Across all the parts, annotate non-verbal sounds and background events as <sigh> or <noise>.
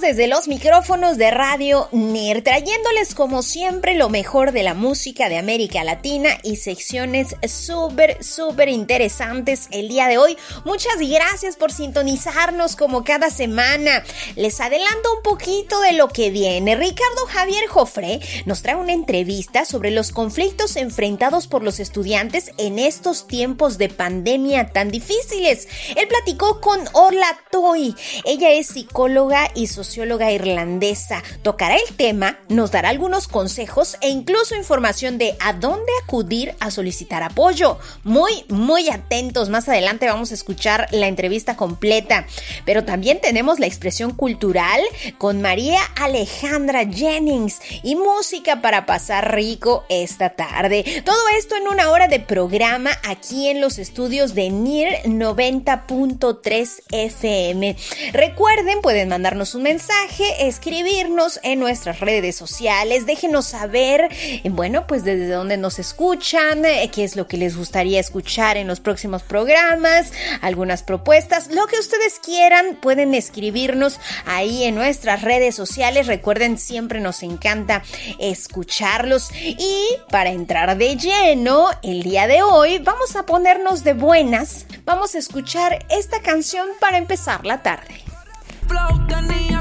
Desde los micrófonos de Radio NER, trayéndoles como siempre lo mejor de la música de América Latina y secciones súper, súper interesantes el día de hoy. Muchas gracias por sintonizarnos como cada semana. Les adelanto un poquito de lo que viene. Ricardo Javier Jofré nos trae una entrevista sobre los conflictos enfrentados por los estudiantes en estos tiempos de pandemia tan difíciles. Él platicó con Orla Toy. Ella es psicóloga y socióloga irlandesa. Tocará el tema, nos dará algunos consejos e incluso información de a dónde acudir a solicitar apoyo. Muy, muy atentos. Más adelante vamos a escuchar la entrevista completa. Pero también tenemos la expresión cultural con María Alejandra Jennings y música para pasar rico esta tarde. Todo esto en una hora de programa aquí en los estudios de NIR 90.3 FM. Recuerden, pueden mandarnos un mensaje escribirnos en nuestras redes sociales, déjenos saber, eh, bueno, pues desde dónde nos escuchan, eh, qué es lo que les gustaría escuchar en los próximos programas, algunas propuestas, lo que ustedes quieran, pueden escribirnos ahí en nuestras redes sociales. Recuerden, siempre nos encanta escucharlos. Y para entrar de lleno, el día de hoy vamos a ponernos de buenas. Vamos a escuchar esta canción para empezar la tarde.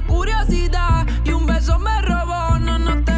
Curiosidad y un beso me robó. No nos tenemos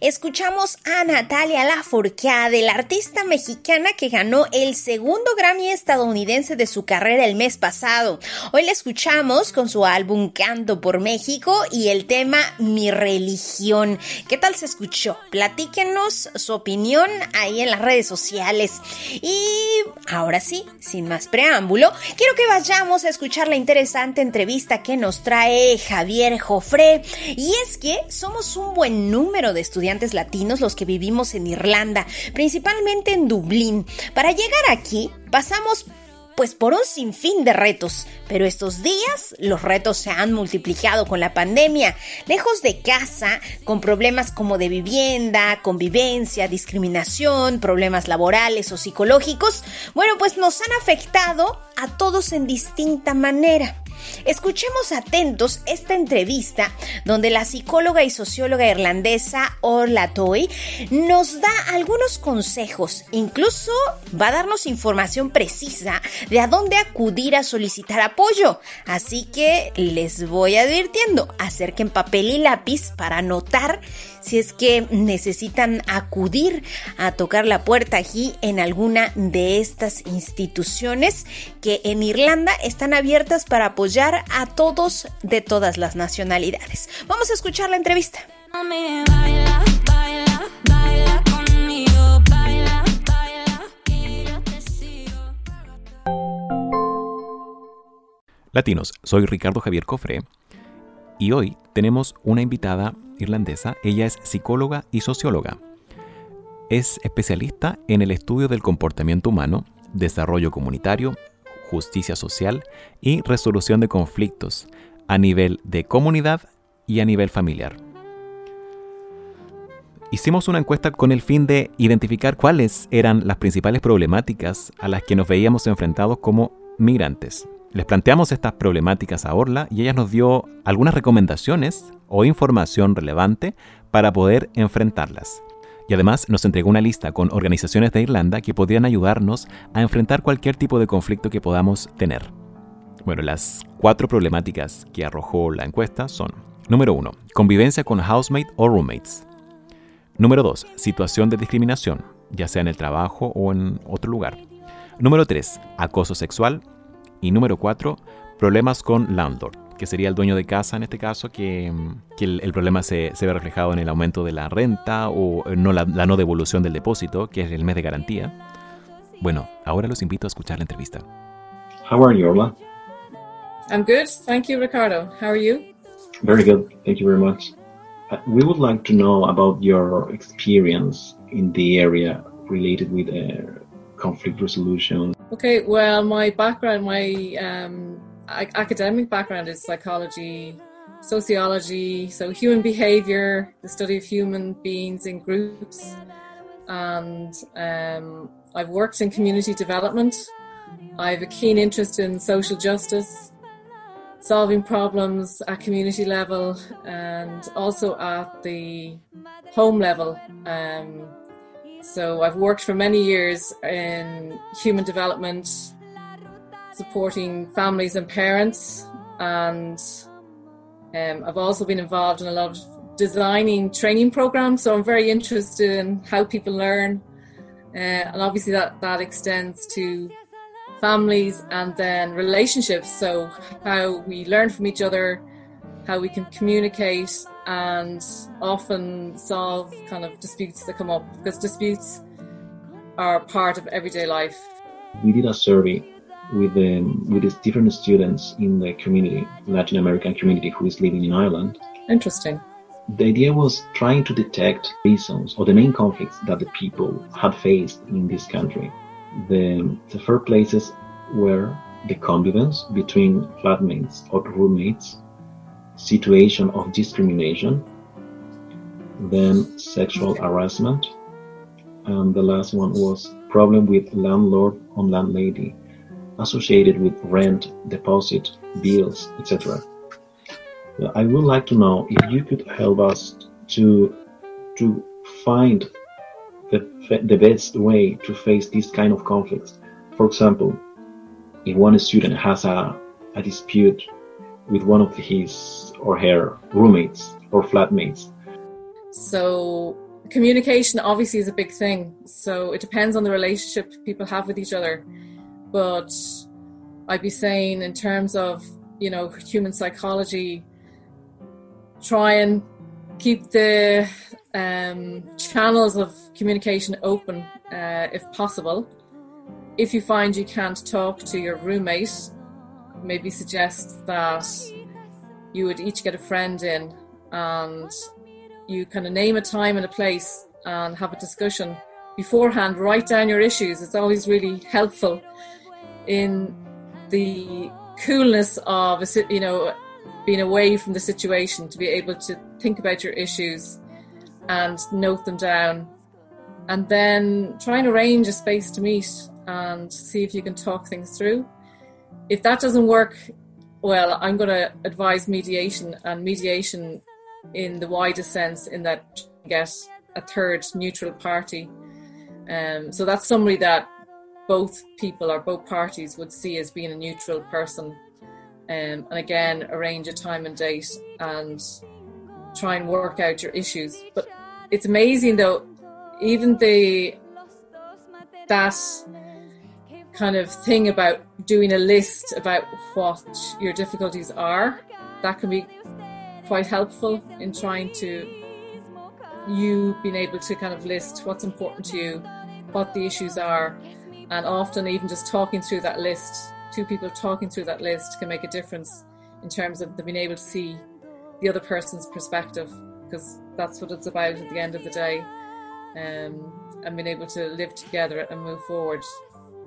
Escuchamos a Natalia Lafourcade, la artista mexicana que ganó el segundo Grammy estadounidense de su carrera el mes pasado. Hoy la escuchamos con su álbum Canto por México y el tema Mi religión. ¿Qué tal se escuchó? Platíquenos su opinión ahí en las redes sociales. Y ahora sí, sin más preámbulo, quiero que vayamos a escuchar la interesante entrevista que nos trae Javier Jofré. Y es que somos un buen número de estudiantes latinos los que vivimos en Irlanda, principalmente en Dublín. Para llegar aquí, pasamos pues por un sinfín de retos, pero estos días los retos se han multiplicado con la pandemia, lejos de casa, con problemas como de vivienda, convivencia, discriminación, problemas laborales o psicológicos, bueno, pues nos han afectado a todos en distinta manera. Escuchemos atentos esta entrevista donde la psicóloga y socióloga irlandesa Orla Toy nos da algunos consejos, incluso va a darnos información precisa de a dónde acudir a solicitar apoyo. Así que les voy advirtiendo, acerquen papel y lápiz para anotar si es que necesitan acudir a tocar la puerta aquí en alguna de estas instituciones que en Irlanda están abiertas para apoyar a todos de todas las nacionalidades. Vamos a escuchar la entrevista. Latinos, soy Ricardo Javier Cofre y hoy tenemos una invitada irlandesa. Ella es psicóloga y socióloga. Es especialista en el estudio del comportamiento humano, desarrollo comunitario, justicia social y resolución de conflictos a nivel de comunidad y a nivel familiar. Hicimos una encuesta con el fin de identificar cuáles eran las principales problemáticas a las que nos veíamos enfrentados como migrantes. Les planteamos estas problemáticas a Orla y ella nos dio algunas recomendaciones o información relevante para poder enfrentarlas. Y además nos entregó una lista con organizaciones de Irlanda que podrían ayudarnos a enfrentar cualquier tipo de conflicto que podamos tener. Bueno, las cuatro problemáticas que arrojó la encuesta son, número uno, convivencia con housemate o roommates. Número 2. Situación de discriminación, ya sea en el trabajo o en otro lugar. Número 3. Acoso sexual. Y número 4. Problemas con landlord, que sería el dueño de casa en este caso, que, que el, el, problema se, se, ve reflejado en el aumento de la renta o no la, la, no devolución del depósito, que es el mes de garantía. Bueno, ahora los invito a escuchar la entrevista. How are you, Orla? I'm good, thank you, Ricardo. How are you? Very good, thank you very much. Uh, we would like to know about your experience in the area related with uh, conflict resolution. Okay, well, my background, my um, academic background is psychology, sociology, so human behavior, the study of human beings in groups, and um, I've worked in community development. I have a keen interest in social justice, solving problems at community level, and also at the home level. Um, so I've worked for many years in human development, supporting families and parents, and um, I've also been involved in a lot of designing training programs. So I'm very interested in how people learn, uh, and obviously that that extends to families and then relationships. So how we learn from each other, how we can communicate, and often solve kind of disputes that come up because disputes are part of everyday life. We did a survey with um, with these different students in the community, Latin American community who is living in Ireland. Interesting. The idea was trying to detect reasons or the main conflicts that the people had faced in this country. The, the first places were the convivence between flatmates or roommates, situation of discrimination, then sexual harassment, and the last one was problem with landlord on landlady associated with rent, deposit, bills, etc. I would like to know if you could help us to to find the, the best way to face this kind of conflicts. For example, if one student has a, a dispute with one of his or her roommates or flatmates. So communication obviously is a big thing. So it depends on the relationship people have with each other. But I'd be saying in terms of, you know, human psychology, try and keep the um, channels of communication open uh, if possible. If you find you can't talk to your roommate, maybe suggest that you would each get a friend in and you kind of name a time and a place and have a discussion beforehand. Write down your issues. It's always really helpful in the coolness of a, you know being away from the situation to be able to think about your issues and note them down and then try and arrange a space to meet and see if you can talk things through if that doesn't work well i'm going to advise mediation and mediation in the widest sense in that get a third neutral party um, so that's somebody that both people or both parties would see as being a neutral person. Um, and again, arrange a time and date and try and work out your issues. But it's amazing though, even the that kind of thing about doing a list about what your difficulties are, that can be quite helpful in trying to you being able to kind of list what's important to you, what the issues are, and often, even just talking through that list, two people talking through that list can make a difference in terms of being able to see the other person's perspective, because that's what it's about at the end of the day. Um, and being able to live together and move forward.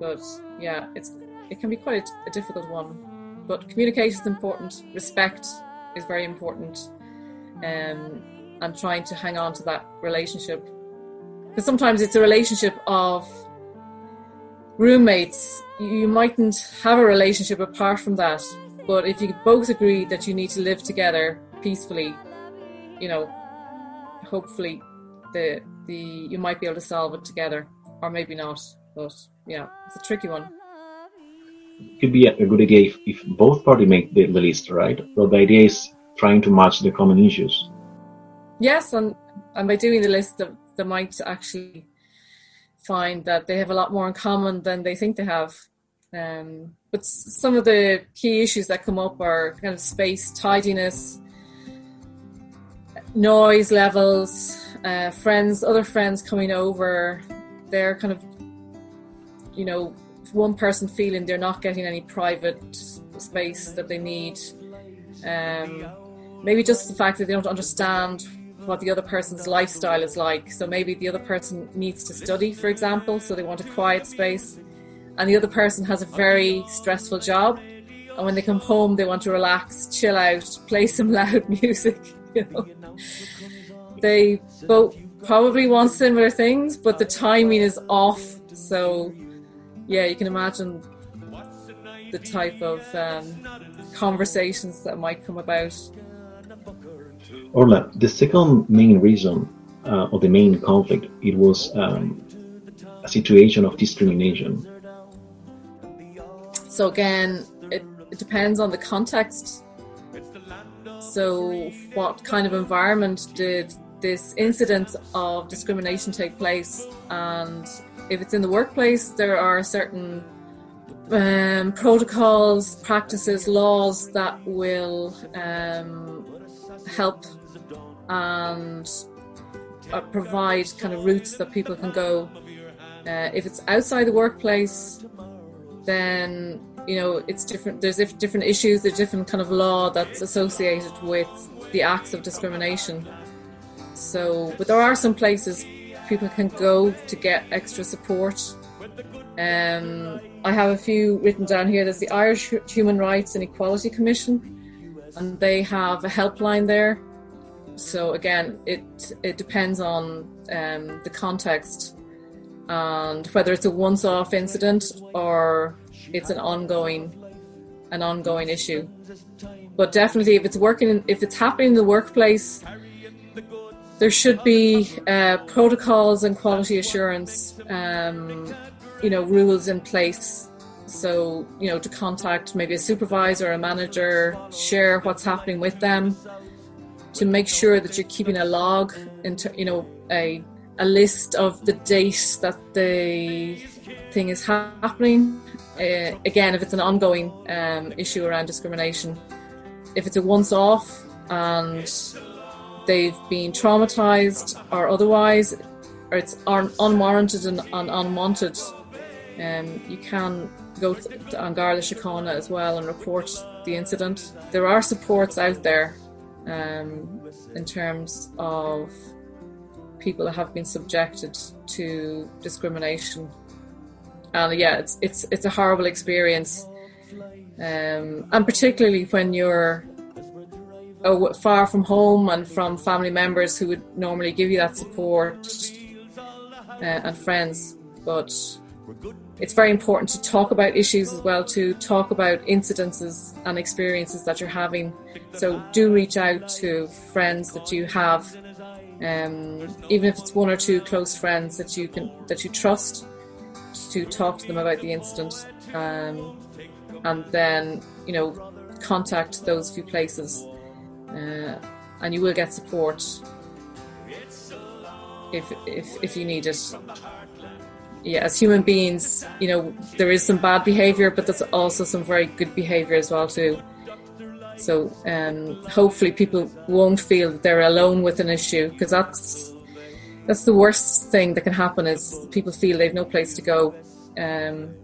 But yeah, it's it can be quite a, difficult one. But communication is important. Respect is very important. Um, and trying to hang on to that relationship because sometimes it's a relationship of roommates, you mightn't have a relationship apart from that. But if you both agree that you need to live together peacefully, you know, hopefully the the you might be able to solve it together, or maybe not. But yeah, it's a tricky one. It Could be a good idea if, if both parties make the, the list, right? But the idea is trying to match the common issues. Yes, and and by doing the list, they might actually find that they have a lot more in common than they think they have. Um, but some of the key issues that come up are kind of space tidiness, noise levels, uh, friends, other friends coming over. They're kind of, you know, one person feeling they're not getting any private space that they need. Um, maybe just the fact that they don't understand what the other person's lifestyle is like. So maybe the other person needs to study, for example, so they want a quiet space, and the other person has a very stressful job. And when they come home, they want to relax, chill out, <laughs> play some loud music. <laughs> You know, they both probably want similar things, but the timing is off. So, yeah, you can imagine the type of um, conversations that might come about. Orla, the second main reason uh, or the main conflict, it was um, a situation of discrimination. So again, it, it depends on the context. So, what kind of environment did this incident of discrimination take place? And if it's in the workplace, there are certain um, protocols, practices, laws that will um, help and uh, provide kind of routes that people can go. Uh, if it's outside the workplace, then you know it's different. There's different issues. There's different kind of law that's associated with the acts of discrimination. So, but there are some places people can go to get extra support. Um, I have a few written down here. There's the Irish Human Rights and Equality Commission, and they have a helpline there. So again, it it depends on um, the context and whether it's a once-off incident or it's an ongoing an ongoing issue. But definitely, if it's working, if it's happening in the workplace, there should be uh, protocols and quality assurance, um, you know, rules in place. So you know, to contact maybe a supervisor, a manager, share what's happening with them, to make sure that you're keeping a log, into you know, a a list of the date that the thing is happening. Uh, again, if it's an ongoing um, issue around discrimination, if it's a once off and they've been traumatized or otherwise, or it's un- unwarranted and, unwanted, um, you can go to, to An Garda Síochána as well and report the incident. There are supports out there um, in terms of people that have been subjected to discrimination. And yeah, it's it's it's a horrible experience, um, and particularly when you're far from home and from family members who would normally give you that support uh, and friends. But it's very important to talk about issues as well, to talk about incidences and experiences that you're having. So do reach out to friends that you have um, even if it's one or two close friends that you can that you trust to talk to them about the incident um, and then you know contact those few places uh, and you will get support if, if if you need it yeah as human beings you know there is some bad behavior but there's also some very good behavior as well too so um, hopefully people won't feel they're alone with an issue because that's that's the worst thing that can happen is people feel they've no place to go. Um,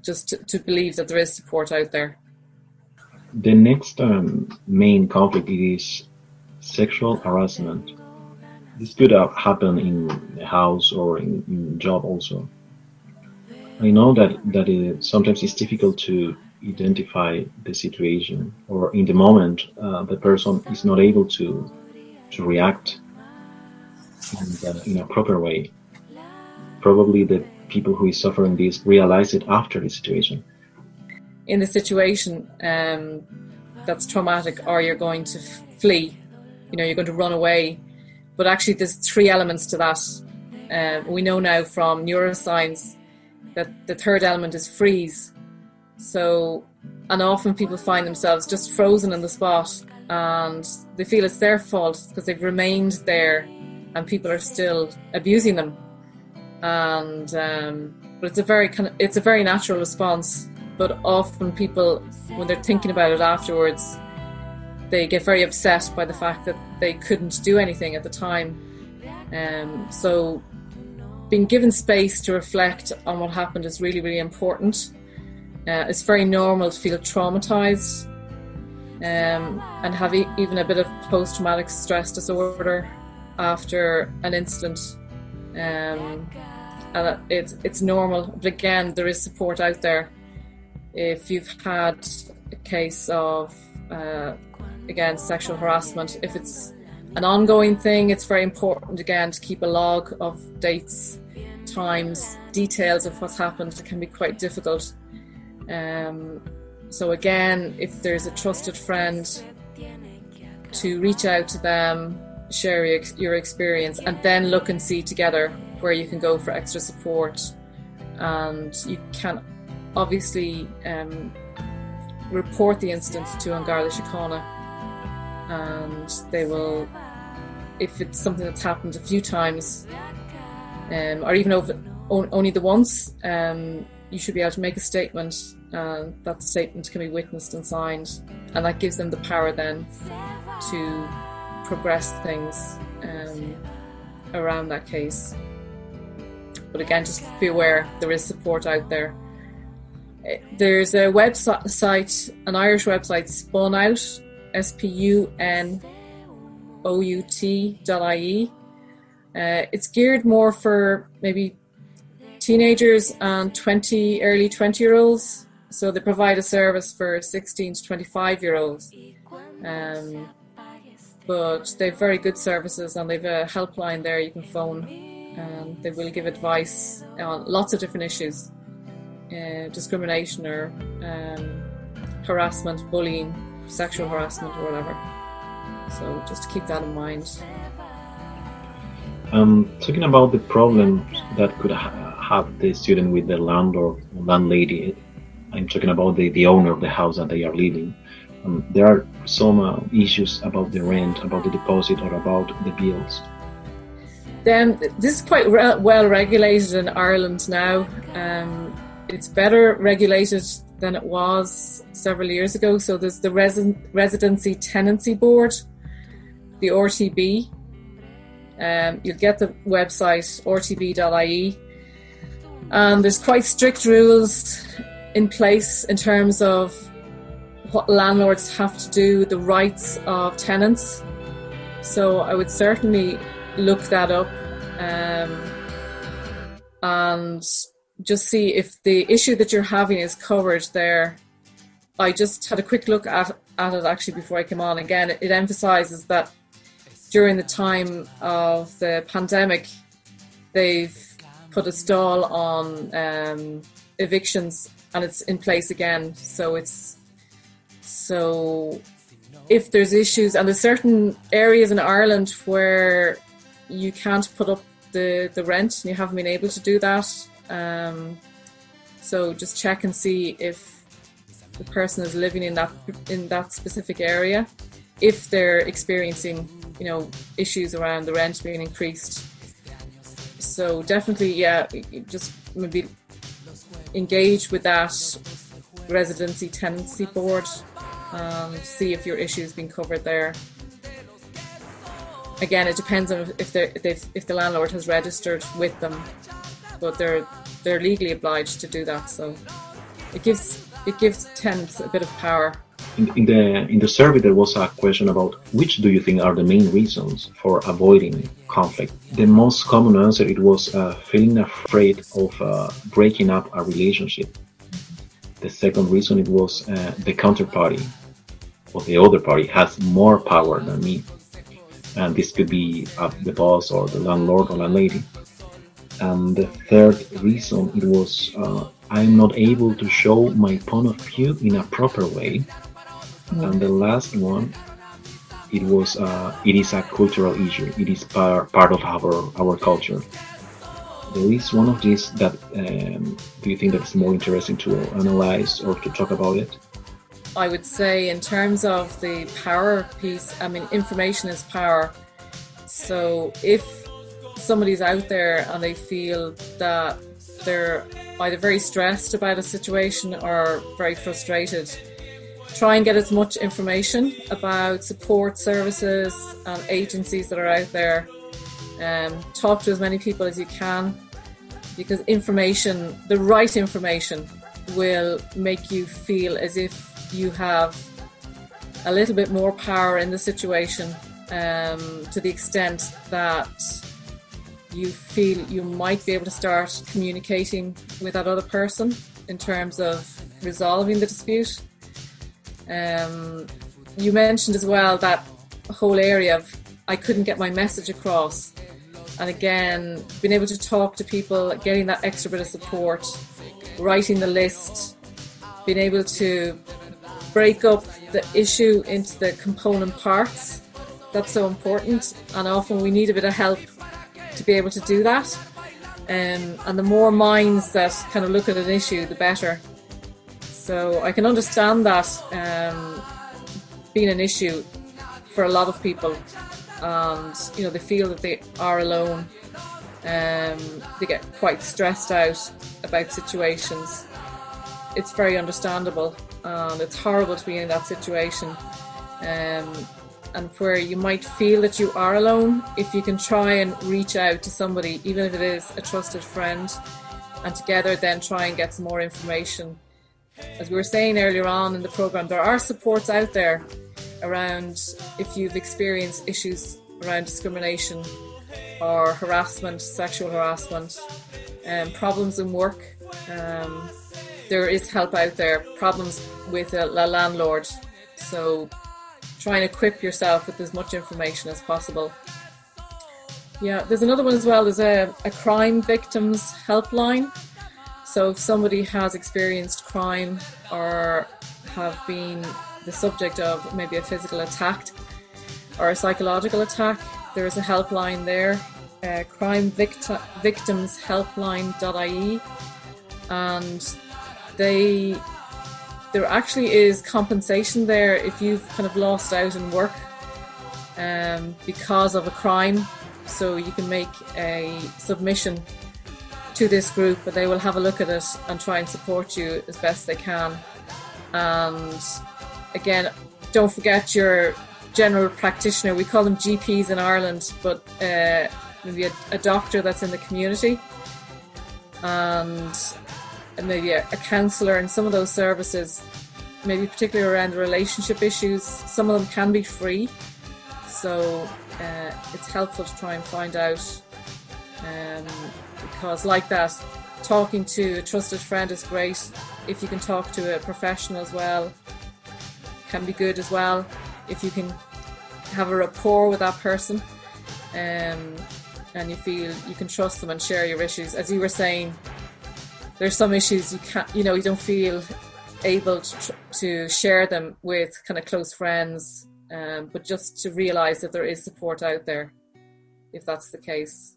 just to, to, believe that there is support out there. The next um, main conflict is sexual harassment. This could happen in the house or in, in job also. I know that that it, sometimes it's difficult to identify the situation or in the moment uh, the person is not able to to react in, in a proper way probably the people who is suffering this realize it after the situation in the situation um, that's traumatic or you're going to flee you know you're going to run away but actually there's three elements to that uh, we know now from neuroscience that the third element is freeze so, and often people find themselves just frozen in the spot and they feel it's their fault because they've remained there and people are still abusing them. And um, but it's a very kind of, it's a very natural response. But often people, when they're thinking about it afterwards, they get very upset by the fact that they couldn't do anything at the time. Um, so being given space to reflect on what happened is really, really important. Uh, it's very normal to feel traumatized um, and have e- even a bit of post traumatic stress disorder after an incident. Um, and it's, it's normal, but again, there is support out there. If you've had a case of, uh, again, sexual harassment, if it's an ongoing thing, it's very important again to keep a log of dates, times, details of what's happened. It can be quite difficult. Um, so, again, if there's a trusted friend, to reach out to them, share your, your experience, and then look and see together where you can go for extra support. And you can obviously um, report the incident to An Garda Síochána and they will, if it's something that's happened a few times, um, or even over only the once, um, you should be able to make a statement, and that statement can be witnessed and signed, and that gives them the power then to progress things um, around that case. But again, just be aware there is support out there. There's a website, an Irish website, spun out S P U N O U T dot IE. Uh, it's geared more for maybe teenagers and 20, early 20 year olds. So they provide a service for 16 to 25 year olds. Um, but they've very good services and they've a helpline there you can phone and they will give advice on lots of different issues uh, discrimination or um, harassment, bullying, sexual harassment or whatever. So just to keep that in mind. Um, talking about the problems that could ha- have the student with the landlord or landlady, I'm talking about the, the owner of the house that they are living. Um, there are some uh, issues about the rent, about the deposit, or about the bills. Then this is quite re- well regulated in Ireland now. Um, it's better regulated than it was several years ago. So there's the Resi- Residency Tenancy Board, the RTB. Um, you'll get the website rtb.ie. And there's quite strict rules in place in terms of what landlords have to do, the rights of tenants. So I would certainly look that up um, and just see if the issue that you're having is covered there. I just had a quick look at, at it actually before I came on. Again, it, it emphasizes that during the time of the pandemic, they've put a stall on um, evictions and it's in place again. So it's so if there's issues and there's certain areas in Ireland where you can't put up the, the rent and you haven't been able to do that. Um, so just check and see if the person is living in that in that specific area, if they're experiencing you know issues around the rent being increased. So definitely, yeah, just maybe engage with that residency tenancy board and see if your issue has been covered there. Again, it depends on if they if the landlord has registered with them, but they're they're legally obliged to do that. So it gives it gives tenants a bit of power. In, in the in the survey, there was a question about which do you think are the main reasons for avoiding conflict. The most common answer it was uh, feeling afraid of uh, breaking up a relationship. The second reason it was uh, the counterparty or the other party has more power than me and this could be uh, the boss or the landlord or landlady. And the third reason it was uh, I'm not able to show my point of view in a proper way. And the last one, it was uh, it is a cultural issue. It is par- part of our our culture. There is one of these that um, do you think that is more interesting to analyze or to talk about it? I would say, in terms of the power piece, I mean, information is power. So if somebody's out there and they feel that they're either very stressed about a situation or very frustrated. Try and get as much information about support services and agencies that are out there. Um, talk to as many people as you can because information, the right information, will make you feel as if you have a little bit more power in the situation um, to the extent that you feel you might be able to start communicating with that other person in terms of resolving the dispute. Um, you mentioned as well that whole area of I couldn't get my message across. And again, being able to talk to people, getting that extra bit of support, writing the list, being able to break up the issue into the component parts. That's so important. And often we need a bit of help to be able to do that. Um, and the more minds that kind of look at an issue, the better. So I can understand that um, being an issue for a lot of people, and you know they feel that they are alone. Um, they get quite stressed out about situations. It's very understandable, and it's horrible to be in that situation. Um, and where you might feel that you are alone, if you can try and reach out to somebody, even if it is a trusted friend, and together then try and get some more information. As we were saying earlier on in the program, there are supports out there around if you've experienced issues around discrimination or harassment, sexual harassment, um, problems in work. Um, there is help out there, problems with a, a landlord. So try and equip yourself with as much information as possible. Yeah, there's another one as well. There's a, a crime victims helpline. So if somebody has experienced crime or have been the subject of maybe a physical attack or a psychological attack, there is a helpline there, uh, crime victi- victims helpline.ie, and they there actually is compensation there if you've kind of lost out in work um, because of a crime. So you can make a submission to this group, but they will have a look at it and try and support you as best they can. And again, don't forget your general practitioner. We call them GPs in Ireland, but uh, maybe a, a doctor that's in the community and maybe a, a counsellor and some of those services, maybe particularly around relationship issues, some of them can be free. So uh, it's helpful to try and find out um, because, like that, talking to a trusted friend is great. If you can talk to a professional as well, can be good as well. If you can have a rapport with that person um, and you feel you can trust them and share your issues, as you were saying, there's some issues you can't, you know, you don't feel able to, to share them with kind of close friends, um, but just to realize that there is support out there, if that's the case.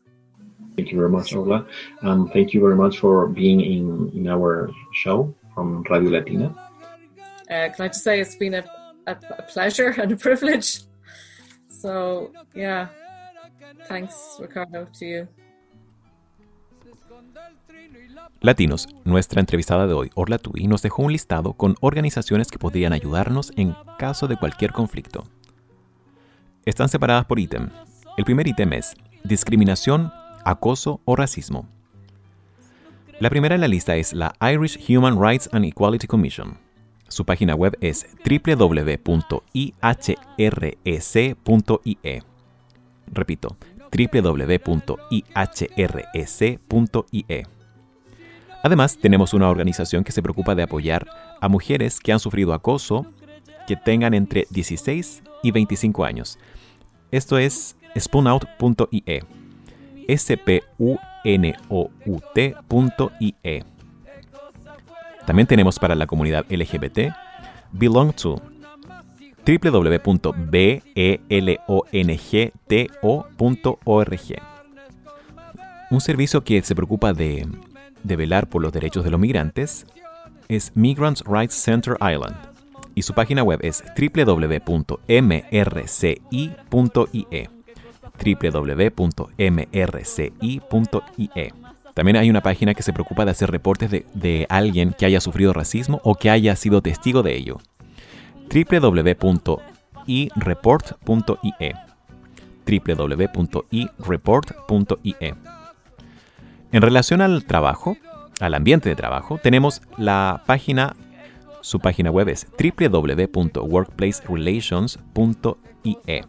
Thank you very much, Orla. And thank you very much for being in, in our show from Radio Latina. Uh, can I just say it's been a, a, a pleasure <laughs> and a privilege. So, yeah, thanks, Ricardo, to you. Latinos, nuestra entrevistada de hoy, Orla Tui, nos dejó un listado con organizaciones que podrían ayudarnos en caso de cualquier conflicto. Están separadas por ítem. El primer ítem es discriminación, acoso o racismo. La primera en la lista es la Irish Human Rights and Equality Commission. Su página web es www.ihrec.ie. Repito, www.ihrec.ie. Además, tenemos una organización que se preocupa de apoyar a mujeres que han sufrido acoso que tengan entre 16 y 25 años. Esto es spoonout.ie. s p u n o u t.ie. También tenemos para la comunidad LGBT Belong to www.belongto.org. Un servicio que se preocupa de, de velar por los derechos de los migrantes es Migrants Rights Center Island. Y su página web es www.mrci.ie www.mrci.ie También hay una página que se preocupa de hacer reportes de, de alguien que haya sufrido racismo o que haya sido testigo de ello. www.ireport.ie www.ireport.ie En relación al trabajo, al ambiente de trabajo, tenemos la página, su página web es www.workplacerelations.ie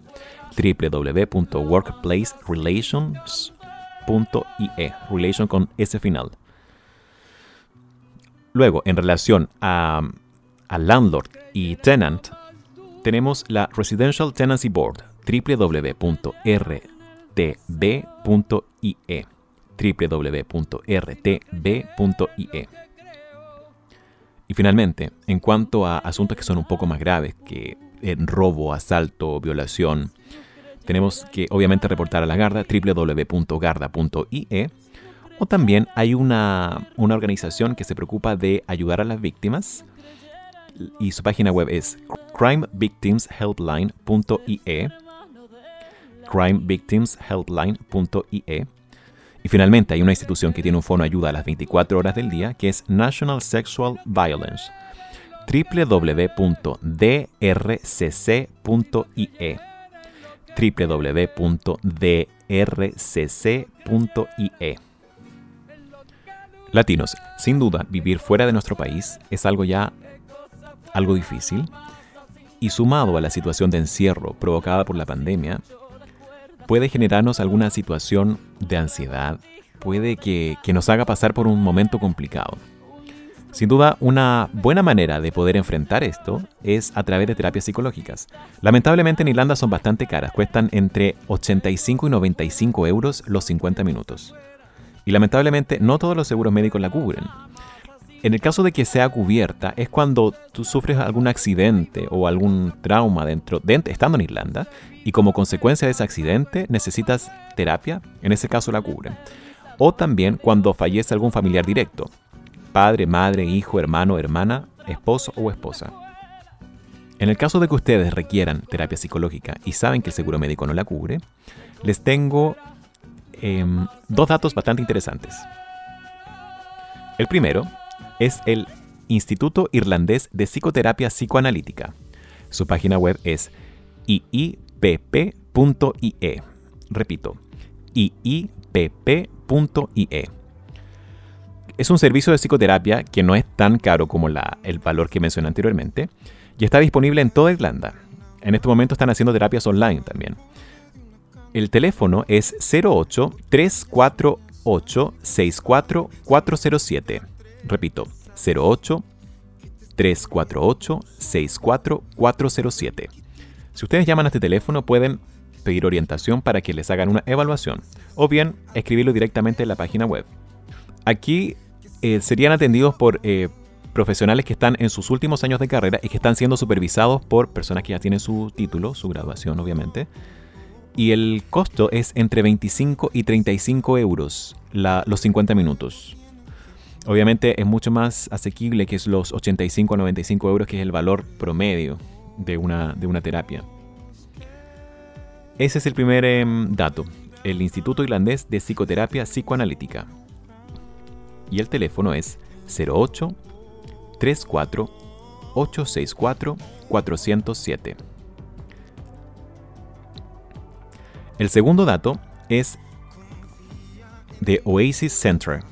www.workplacerelations.ie relation con ese final. Luego, en relación a, a landlord y tenant, tenemos la Residential Tenancy Board, www.rtb.ie www.rtb.ie Y finalmente, en cuanto a asuntos que son un poco más graves que en robo, asalto, violación, tenemos que obviamente reportar a la Garda www.garda.ie o también hay una, una organización que se preocupa de ayudar a las víctimas y su página web es crimevictimshelpline.ie crimevictimshelpline.ie y finalmente hay una institución que tiene un fono ayuda a las 24 horas del día que es National Sexual Violence. www.drcc.ie www.drcc.ie Latinos, sin duda, vivir fuera de nuestro país es algo ya algo difícil. Y sumado a la situación de encierro provocada por la pandemia, puede generarnos alguna situación de ansiedad, puede que, que nos haga pasar por un momento complicado. Sin duda, una buena manera de poder enfrentar esto es a través de terapias psicológicas. Lamentablemente en Irlanda son bastante caras, cuestan entre 85 y 95 euros los 50 minutos. Y lamentablemente no todos los seguros médicos la cubren. En el caso de que sea cubierta, es cuando tú sufres algún accidente o algún trauma dentro, dentro, estando en Irlanda, y como consecuencia de ese accidente necesitas terapia, en ese caso la cubren. O también cuando fallece algún familiar directo, padre, madre, hijo, hermano, hermana, esposo o esposa. En el caso de que ustedes requieran terapia psicológica y saben que el seguro médico no la cubre, les tengo em, dos datos bastante interesantes. El primero es el Instituto Irlandés de Psicoterapia Psicoanalítica. Su página web es iipp.ie. Repito, iipp.ie es un servicio de psicoterapia que no es tan caro como el valor que mencioné anteriormente y está disponible en toda Irlanda. En este momento están haciendo terapias online también. El teléfono es 08 348 64407. Repito, 08 348 64407. Si ustedes llaman a este teléfono pueden pedir orientación para que les hagan una evaluación o bien escribirlo directamente en la página web. Aquí eh, serían atendidos por eh, profesionales que están en sus últimos años de carrera y que están siendo supervisados por personas que ya tienen su título, su graduación obviamente. Y el costo es entre 25 y 35 euros los 50 minutos. Obviamente es mucho más asequible que los 85 a 95 euros, que es el valor promedio de una, de una terapia. Ese es el primer em, dato. El Instituto Irlandés de Psicoterapia Psicoanalítica y el teléfono es 08 34 864 407. El segundo dato es de Oasis Center.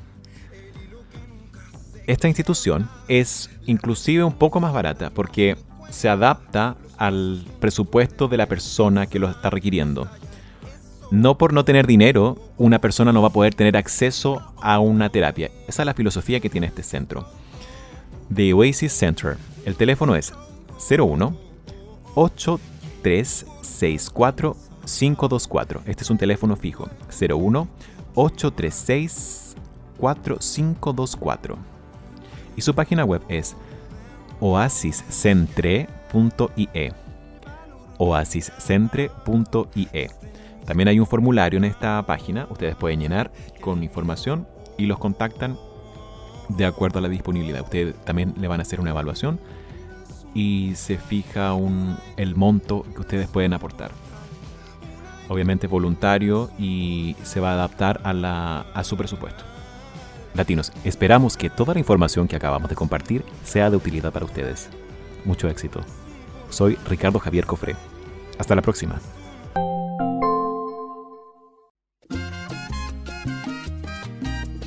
Esta institución es inclusive un poco más barata porque se adapta al presupuesto de la persona que lo está requiriendo no por no tener dinero, una persona no va a poder tener acceso a una terapia. Esa es la filosofía que tiene este centro. The Oasis Center. El teléfono es 01 8364 524. Este es un teléfono fijo. 01 836 4524. Y su página web es oasiscentre.ie. oasiscentre.ie. También hay un formulario en esta página, ustedes pueden llenar con información y los contactan de acuerdo a la disponibilidad. Ustedes también le van a hacer una evaluación y se fija el monto que ustedes pueden aportar. Obviamente voluntario y se va a adaptar a, a su presupuesto. Latinos, esperamos que toda la información que acabamos de compartir sea de utilidad para ustedes. Mucho éxito. Soy Ricardo Javier Cofré. Hasta la próxima.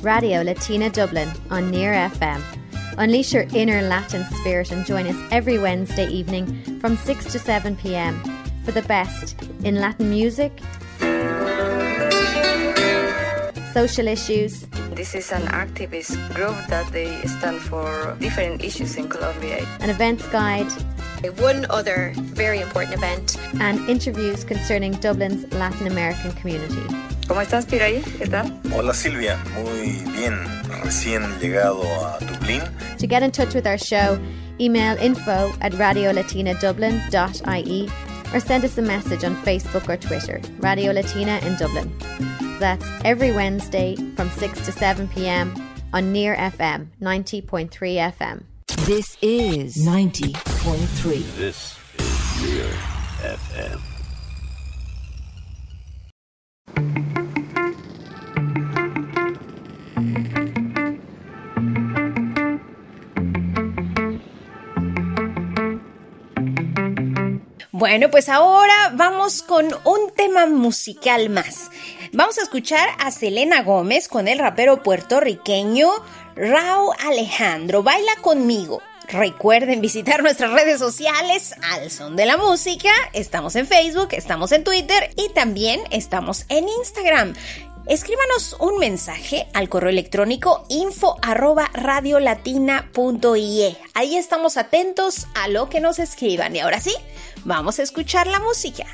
Radio Latina Dublin on Near FM. Unleash your inner Latin spirit and join us every Wednesday evening from 6 to 7 pm for the best in Latin music, social issues. This is an activist group that they stand for different issues in Colombia. An events guide. One other very important event. And interviews concerning Dublin's Latin American community. ¿Cómo estás, Piraí? ¿Qué tal? Hola, Silvia. Muy bien. Recién llegado a Dublín. To get in touch with our show, email info at radiolatinadublin.ie or send us a message on Facebook or Twitter, Radio Latina in Dublin. That's every Wednesday from 6 to 7 p.m. on Near FM 90.3 FM. This is 90.3. This is Near FM. Bueno, pues ahora vamos con un tema musical más. Vamos a escuchar a Selena Gómez con el rapero puertorriqueño Rao Alejandro. Baila conmigo. Recuerden visitar nuestras redes sociales al son de la música. Estamos en Facebook, estamos en Twitter y también estamos en Instagram. Escríbanos un mensaje al correo electrónico info arroba radiolatina.ie. Ahí estamos atentos a lo que nos escriban. Y ahora sí, vamos a escuchar la música.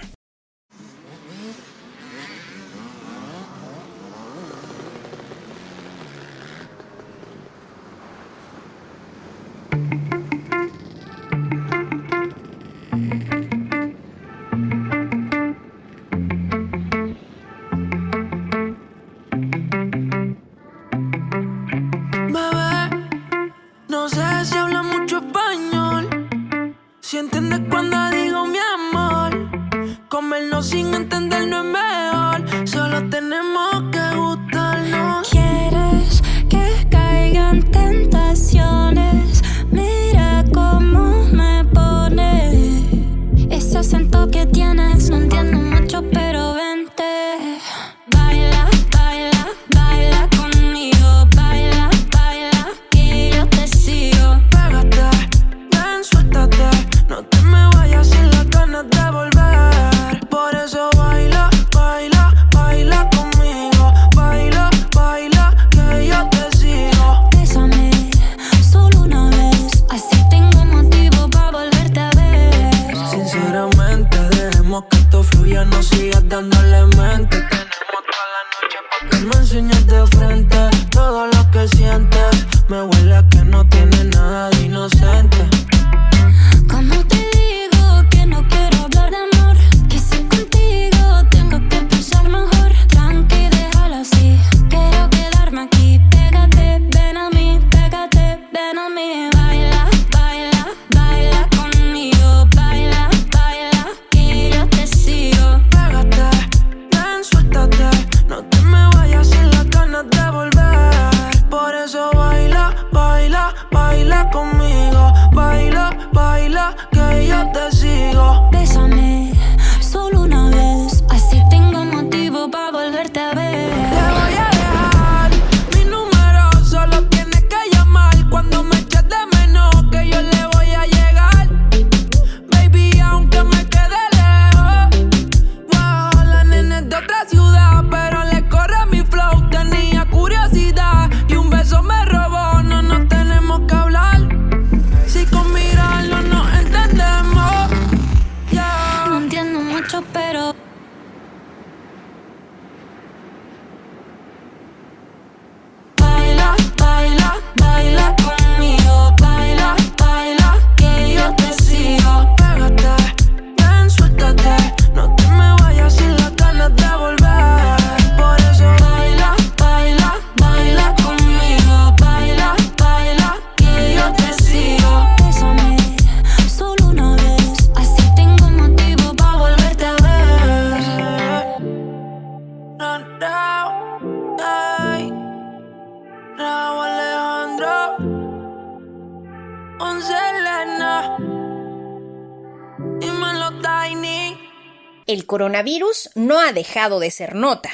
No ha dejado de ser nota.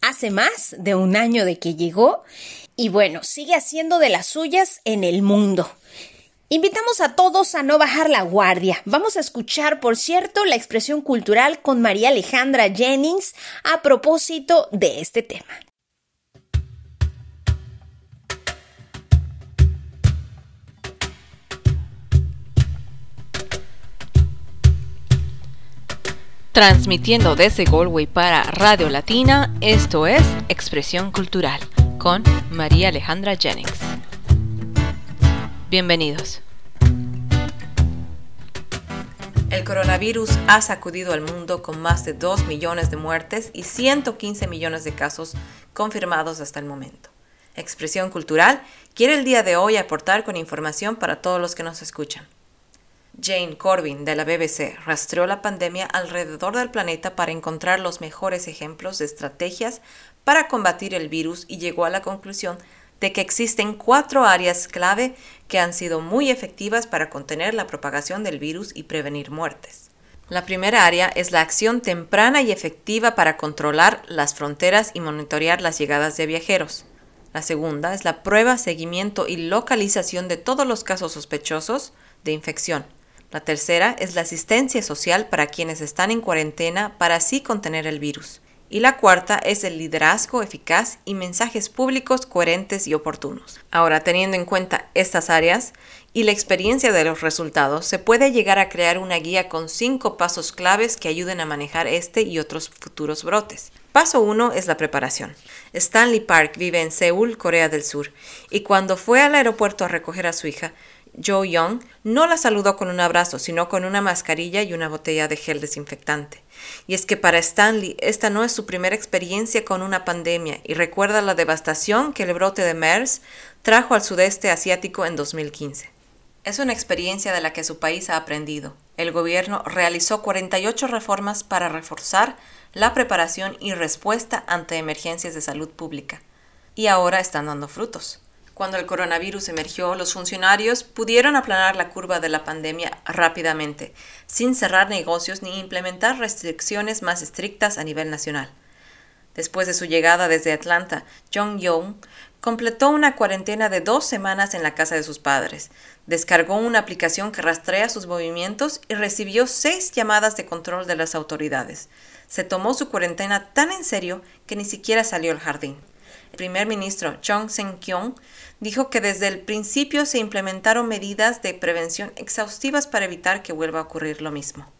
Hace más de un año de que llegó y bueno, sigue haciendo de las suyas en el mundo. Invitamos a todos a no bajar la guardia. Vamos a escuchar, por cierto, la expresión cultural con María Alejandra Jennings a propósito de este tema. Transmitiendo desde Galway para Radio Latina, esto es Expresión Cultural con María Alejandra Jennings. Bienvenidos. El coronavirus ha sacudido al mundo con más de 2 millones de muertes y 115 millones de casos confirmados hasta el momento. Expresión Cultural quiere el día de hoy aportar con información para todos los que nos escuchan. Jane Corbin de la BBC rastreó la pandemia alrededor del planeta para encontrar los mejores ejemplos de estrategias para combatir el virus y llegó a la conclusión de que existen cuatro áreas clave que han sido muy efectivas para contener la propagación del virus y prevenir muertes. La primera área es la acción temprana y efectiva para controlar las fronteras y monitorear las llegadas de viajeros. La segunda es la prueba, seguimiento y localización de todos los casos sospechosos de infección. La tercera es la asistencia social para quienes están en cuarentena para así contener el virus. Y la cuarta es el liderazgo eficaz y mensajes públicos coherentes y oportunos. Ahora, teniendo en cuenta estas áreas y la experiencia de los resultados, se puede llegar a crear una guía con cinco pasos claves que ayuden a manejar este y otros futuros brotes. Paso 1 es la preparación. Stanley Park vive en Seúl, Corea del Sur, y cuando fue al aeropuerto a recoger a su hija, Joe Young no la saludó con un abrazo, sino con una mascarilla y una botella de gel desinfectante. Y es que para Stanley esta no es su primera experiencia con una pandemia y recuerda la devastación que el brote de MERS trajo al sudeste asiático en 2015. Es una experiencia de la que su país ha aprendido. El gobierno realizó 48 reformas para reforzar la preparación y respuesta ante emergencias de salud pública. Y ahora están dando frutos. Cuando el coronavirus emergió, los funcionarios pudieron aplanar la curva de la pandemia rápidamente, sin cerrar negocios ni implementar restricciones más estrictas a nivel nacional. Después de su llegada desde Atlanta, Jong Young completó una cuarentena de dos semanas en la casa de sus padres, descargó una aplicación que rastrea sus movimientos y recibió seis llamadas de control de las autoridades. Se tomó su cuarentena tan en serio que ni siquiera salió al jardín. El primer ministro Chong Sen-kyong dijo que desde el principio se implementaron medidas de prevención exhaustivas para evitar que vuelva a ocurrir lo mismo.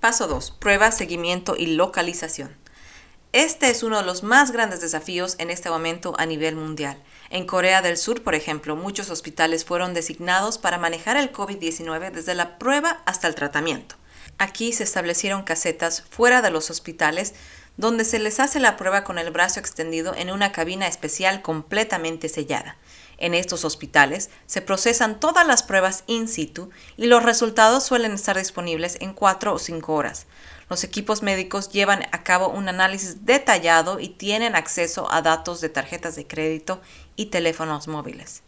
Paso 2. Prueba, seguimiento y localización. Este es uno de los más grandes desafíos en este momento a nivel mundial. En Corea del Sur, por ejemplo, muchos hospitales fueron designados para manejar el COVID-19 desde la prueba hasta el tratamiento. Aquí se establecieron casetas fuera de los hospitales donde se les hace la prueba con el brazo extendido en una cabina especial completamente sellada. En estos hospitales se procesan todas las pruebas in situ y los resultados suelen estar disponibles en 4 o 5 horas. Los equipos médicos llevan a cabo un análisis detallado y tienen acceso a datos de tarjetas de crédito y teléfonos móviles.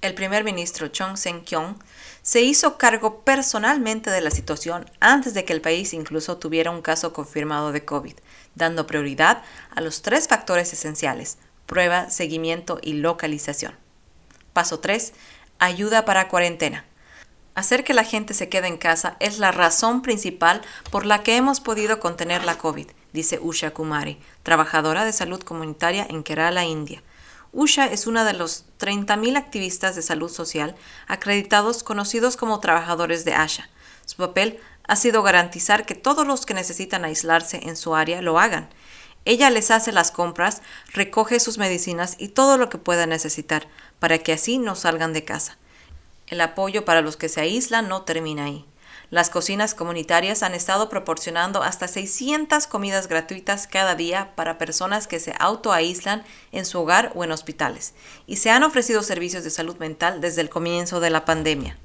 El primer ministro Chong Sen-kyong se hizo cargo personalmente de la situación antes de que el país incluso tuviera un caso confirmado de COVID, dando prioridad a los tres factores esenciales, prueba, seguimiento y localización. Paso 3. Ayuda para cuarentena. Hacer que la gente se quede en casa es la razón principal por la que hemos podido contener la COVID, dice Usha Kumari, trabajadora de salud comunitaria en Kerala, India. Usha es una de los 30.000 activistas de salud social acreditados conocidos como trabajadores de ASHA. Su papel ha sido garantizar que todos los que necesitan aislarse en su área lo hagan. Ella les hace las compras, recoge sus medicinas y todo lo que pueda necesitar, para que así no salgan de casa. El apoyo para los que se aíslan no termina ahí. Las cocinas comunitarias han estado proporcionando hasta 600 comidas gratuitas cada día para personas que se autoaíslan en su hogar o en hospitales, y se han ofrecido servicios de salud mental desde el comienzo de la pandemia.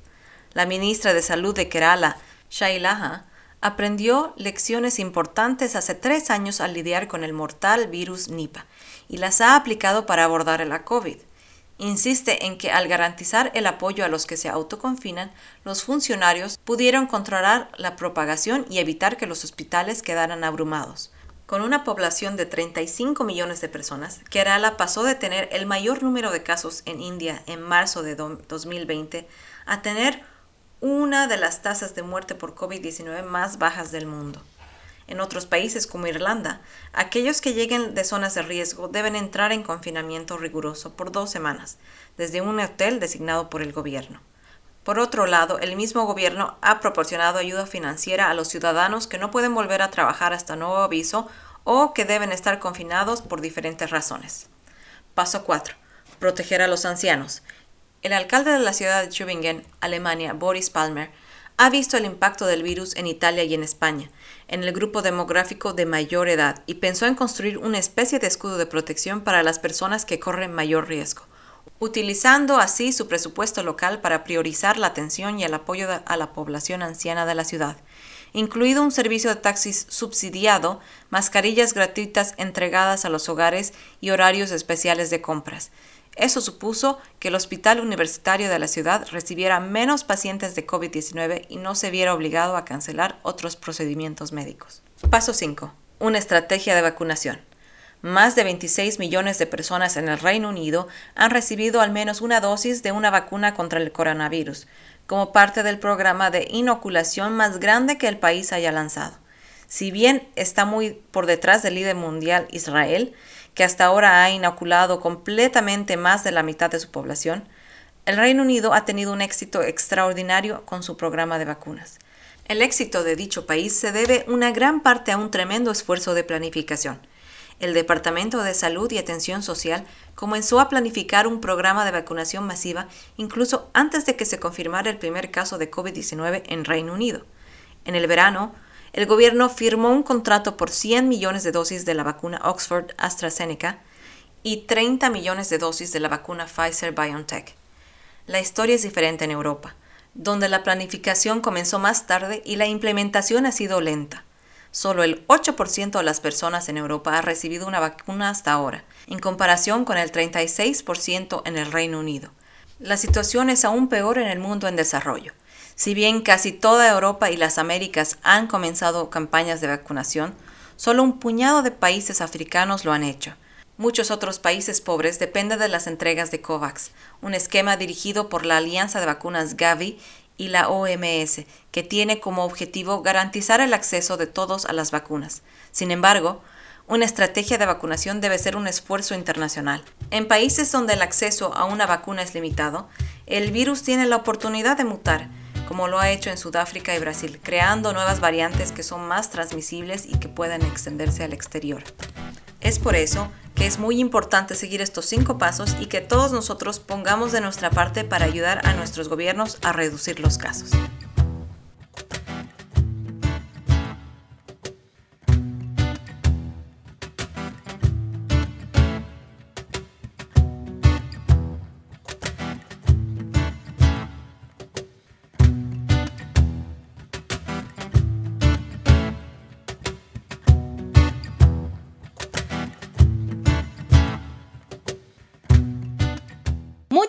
La ministra de Salud de Kerala, Shailaha, aprendió lecciones importantes hace tres años al lidiar con el mortal virus Nipah y las ha aplicado para abordar la COVID. Insiste en que al garantizar el apoyo a los que se autoconfinan, los funcionarios pudieron controlar la propagación y evitar que los hospitales quedaran abrumados. Con una población de 35 millones de personas, Kerala pasó de tener el mayor número de casos en India en marzo de 2020 a tener una de las tasas de muerte por COVID-19 más bajas del mundo. En otros países como Irlanda, aquellos que lleguen de zonas de riesgo deben entrar en confinamiento riguroso por dos semanas, desde un hotel designado por el gobierno. Por otro lado, el mismo gobierno ha proporcionado ayuda financiera a los ciudadanos que no pueden volver a trabajar hasta nuevo aviso o que deben estar confinados por diferentes razones. Paso 4. Proteger a los ancianos. El alcalde de la ciudad de Tübingen, Alemania, Boris Palmer, ha visto el impacto del virus en Italia y en España, en el grupo demográfico de mayor edad, y pensó en construir una especie de escudo de protección para las personas que corren mayor riesgo, utilizando así su presupuesto local para priorizar la atención y el apoyo a la población anciana de la ciudad, incluido un servicio de taxis subsidiado, mascarillas gratuitas entregadas a los hogares y horarios especiales de compras, eso supuso que el hospital universitario de la ciudad recibiera menos pacientes de COVID-19 y no se viera obligado a cancelar otros procedimientos médicos. Paso 5. Una estrategia de vacunación. Más de 26 millones de personas en el Reino Unido han recibido al menos una dosis de una vacuna contra el coronavirus, como parte del programa de inoculación más grande que el país haya lanzado. Si bien está muy por detrás del líder mundial Israel, que hasta ahora ha inoculado completamente más de la mitad de su población, el Reino Unido ha tenido un éxito extraordinario con su programa de vacunas. El éxito de dicho país se debe una gran parte a un tremendo esfuerzo de planificación. El Departamento de Salud y Atención Social comenzó a planificar un programa de vacunación masiva incluso antes de que se confirmara el primer caso de COVID-19 en Reino Unido. En el verano, el gobierno firmó un contrato por 100 millones de dosis de la vacuna Oxford AstraZeneca y 30 millones de dosis de la vacuna Pfizer BioNTech. La historia es diferente en Europa, donde la planificación comenzó más tarde y la implementación ha sido lenta. Solo el 8% de las personas en Europa ha recibido una vacuna hasta ahora, en comparación con el 36% en el Reino Unido. La situación es aún peor en el mundo en desarrollo. Si bien casi toda Europa y las Américas han comenzado campañas de vacunación, solo un puñado de países africanos lo han hecho. Muchos otros países pobres dependen de las entregas de COVAX, un esquema dirigido por la Alianza de Vacunas Gavi y la OMS, que tiene como objetivo garantizar el acceso de todos a las vacunas. Sin embargo, una estrategia de vacunación debe ser un esfuerzo internacional. En países donde el acceso a una vacuna es limitado, el virus tiene la oportunidad de mutar como lo ha hecho en Sudáfrica y Brasil, creando nuevas variantes que son más transmisibles y que pueden extenderse al exterior. Es por eso que es muy importante seguir estos cinco pasos y que todos nosotros pongamos de nuestra parte para ayudar a nuestros gobiernos a reducir los casos.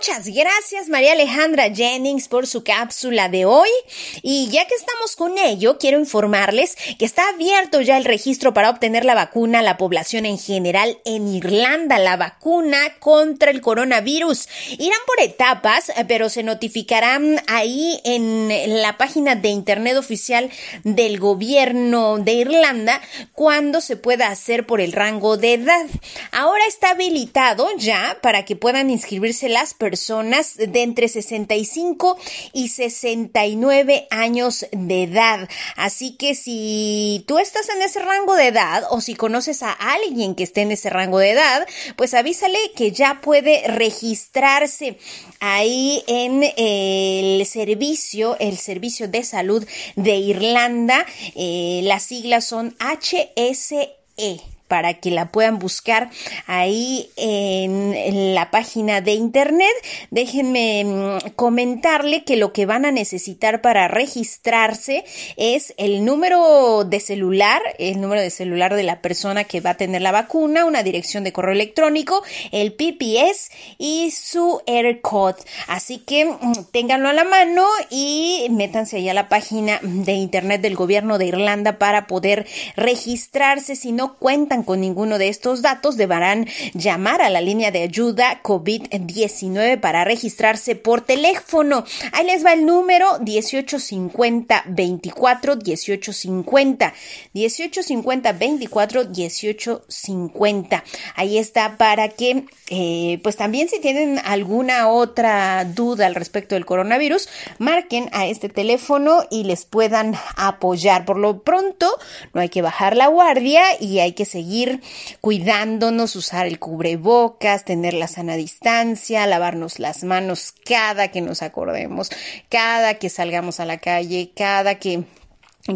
Muchas gracias María Alejandra Jennings por su cápsula de hoy. Y ya que estamos con ello, quiero informarles que está abierto ya el registro para obtener la vacuna a la población en general en Irlanda, la vacuna contra el coronavirus. Irán por etapas, pero se notificarán ahí en la página de internet oficial del gobierno de Irlanda cuando se pueda hacer por el rango de edad. Ahora está habilitado ya para que puedan inscribirse las personas personas de entre 65 y 69 años de edad. Así que si tú estás en ese rango de edad o si conoces a alguien que esté en ese rango de edad, pues avísale que ya puede registrarse ahí en el servicio, el servicio de salud de Irlanda. Eh, las siglas son HSE para que la puedan buscar ahí en la página de internet. Déjenme mm, comentarle que lo que van a necesitar para registrarse es el número de celular, el número de celular de la persona que va a tener la vacuna, una dirección de correo electrónico, el PPS y su AirCode. Así que mm, ténganlo a la mano y métanse ahí a la página de internet del gobierno de Irlanda para poder registrarse. Si no cuentan con ninguno de estos datos, deberán llamar a la línea de ayuda COVID-19 para registrarse por teléfono. Ahí les va el número 1850 24 1850 1850 24 1850. Ahí está para que, eh, pues también si tienen alguna otra duda al respecto del coronavirus, marquen a este teléfono y les puedan apoyar. Por lo pronto, no hay que bajar la guardia y hay que seguir cuidándonos, usar el cubrebocas, tener la sana distancia, lavarnos las manos cada que nos acordemos, cada que salgamos a la calle, cada que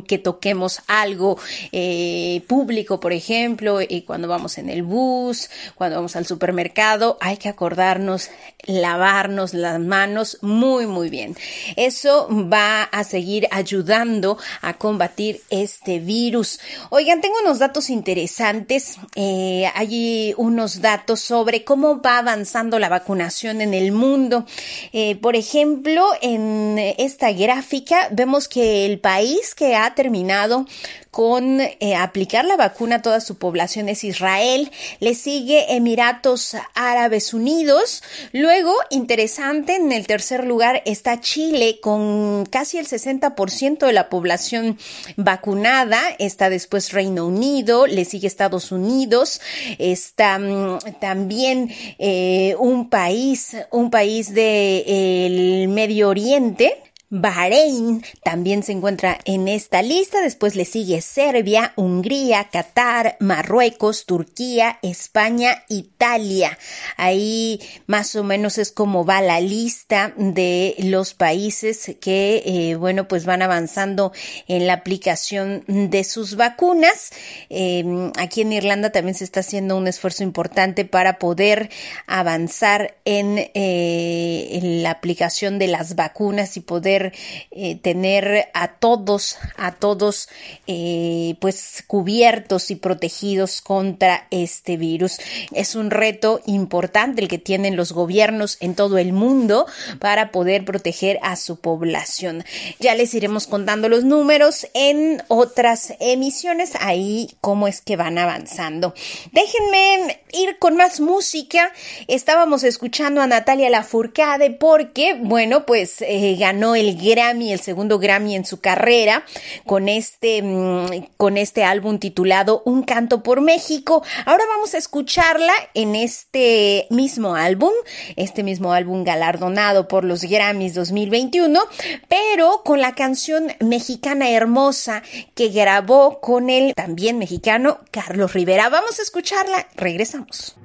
que toquemos algo eh, público, por ejemplo, y cuando vamos en el bus, cuando vamos al supermercado, hay que acordarnos lavarnos las manos muy, muy bien. Eso va a seguir ayudando a combatir este virus. Oigan, tengo unos datos interesantes. Eh, hay unos datos sobre cómo va avanzando la vacunación en el mundo. Eh, por ejemplo, en esta gráfica vemos que el país que ha terminado con eh, aplicar la vacuna a toda su población es Israel, le sigue Emiratos Árabes Unidos, luego, interesante, en el tercer lugar está Chile con casi el 60% de la población vacunada, está después Reino Unido, le sigue Estados Unidos, está mm, también eh, un país, un país del Medio Oriente, Bahrein también se encuentra en esta lista. Después le sigue Serbia, Hungría, Qatar, Marruecos, Turquía, España, Italia. Ahí más o menos es como va la lista de los países que, eh, bueno, pues van avanzando en la aplicación de sus vacunas. Em, aquí en Irlanda también se está haciendo un esfuerzo importante para poder avanzar en, eh, en la aplicación de las vacunas y poder eh, tener a todos, a todos, eh, pues cubiertos y protegidos contra este virus. Es un reto importante el que tienen los gobiernos en todo el mundo para poder proteger a su población. Ya les iremos contando los números en otras emisiones, ahí cómo es que van avanzando. Déjenme ir con más música. Estábamos escuchando a Natalia Lafourcade porque, bueno, pues eh, ganó el el Grammy, el segundo Grammy en su carrera, con este, mm, con este álbum titulado Un canto por México. Ahora vamos a escucharla en este mismo álbum, este mismo álbum galardonado por los Grammys 2021, pero con la canción mexicana hermosa que grabó con el también mexicano Carlos Rivera. Vamos a escucharla, regresamos.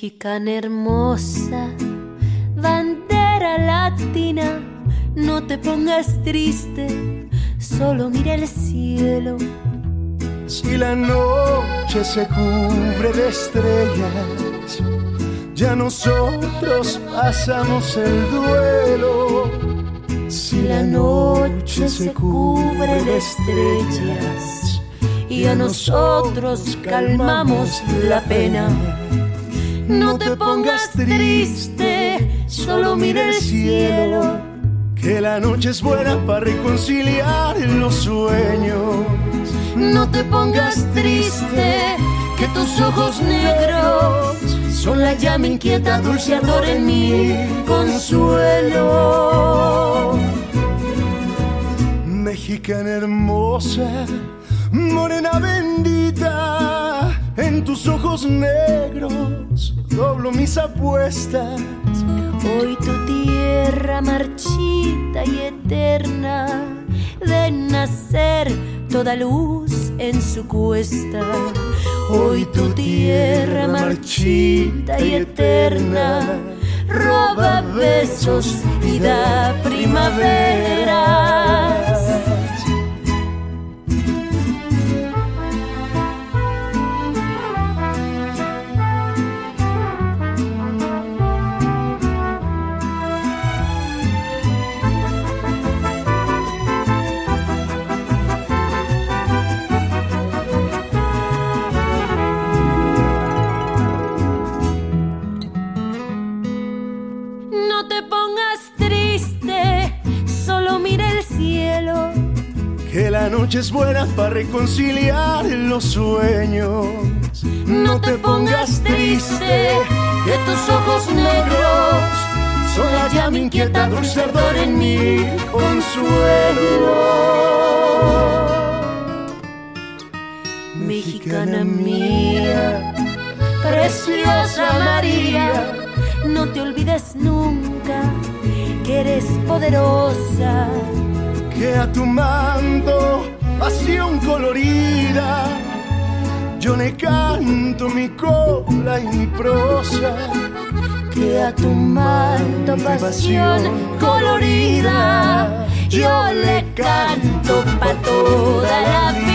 Mexicana hermosa, bandera latina, no te pongas triste, solo mira el cielo. Si la noche se cubre de estrellas, ya nosotros pasamos el duelo. Si la noche se cubre de estrellas y a nosotros calmamos la pena no te pongas triste, solo mira el cielo. Que la noche es buena para reconciliar los sueños. No te pongas triste, que tus ojos negros son la llama inquieta, dulce ardor en mi consuelo. Mexicana hermosa, morena bendita, en tus ojos negros doblo mis apuestas. Hoy tu tierra marchita y eterna de nacer toda luz en su cuesta. Hoy tu tierra marchita y eterna roba besos y da primaveras. Que la noche es buena para reconciliar los sueños. No te pongas triste, que tus ojos negros son la llama inquieta, dulce ardor en mi consuelo. Mexicana mía, preciosa María, no te olvides nunca que eres poderosa. Que a tu mando, pasión colorida, yo le canto mi cola y mi prosa. Que a tu mando pasión colorida, yo le canto pa' toda la vida.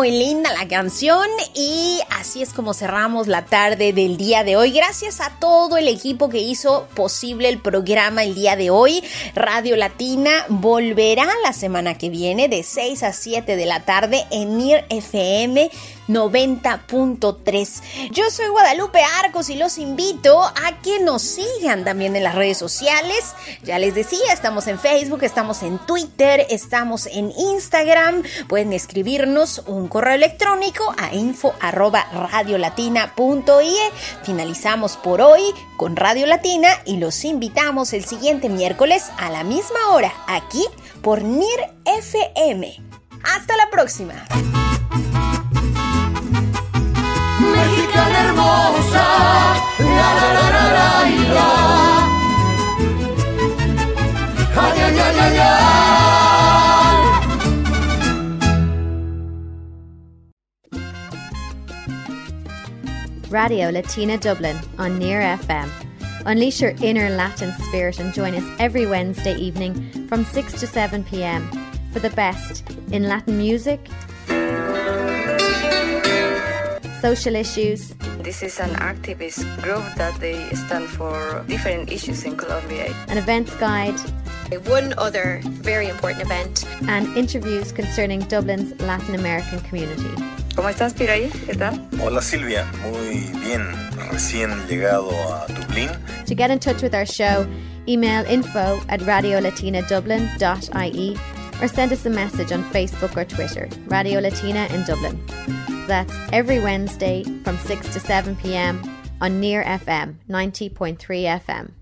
Muy linda la canción y así es como cerramos la tarde del día de hoy. Gracias a todo el equipo que hizo posible el programa el día de hoy. Radio Latina volverá la semana que viene de 6 a 7 de la tarde en NIR FM 90.3. Yo soy Guadalupe Arcos y los invito a que nos sigan también en las redes sociales. Ya les decía, estamos en Facebook, estamos en Twitter, estamos en Instagram. Pueden escribirnos un correo electrónico a info. Finalizamos por hoy con Radio Latina y los invitamos el siguiente miércoles a la misma hora aquí por NIR FM. Hasta la próxima. Mexicana hermosa, la la la la la. Ay, ay, ay, ay, ay. Radio Latina Dublin on Near FM. Unleash your inner Latin spirit and join us every Wednesday evening from 6 to 7 pm for the best in Latin music, social issues, This is an activist group that they stand for different issues in Colombia. an events guide, One other very important event and interviews concerning Dublin's Latin American community. ¿Cómo estás, Piraí? ¿Qué tal? Hola Silvia, muy bien, recién llegado a Dublín. To get in touch with our show, email info at radiolatina.dublin.ie or send us a message on Facebook or Twitter, Radio Latina in Dublin. That's every Wednesday from 6 to 7 pm on Near FM 90.3 FM.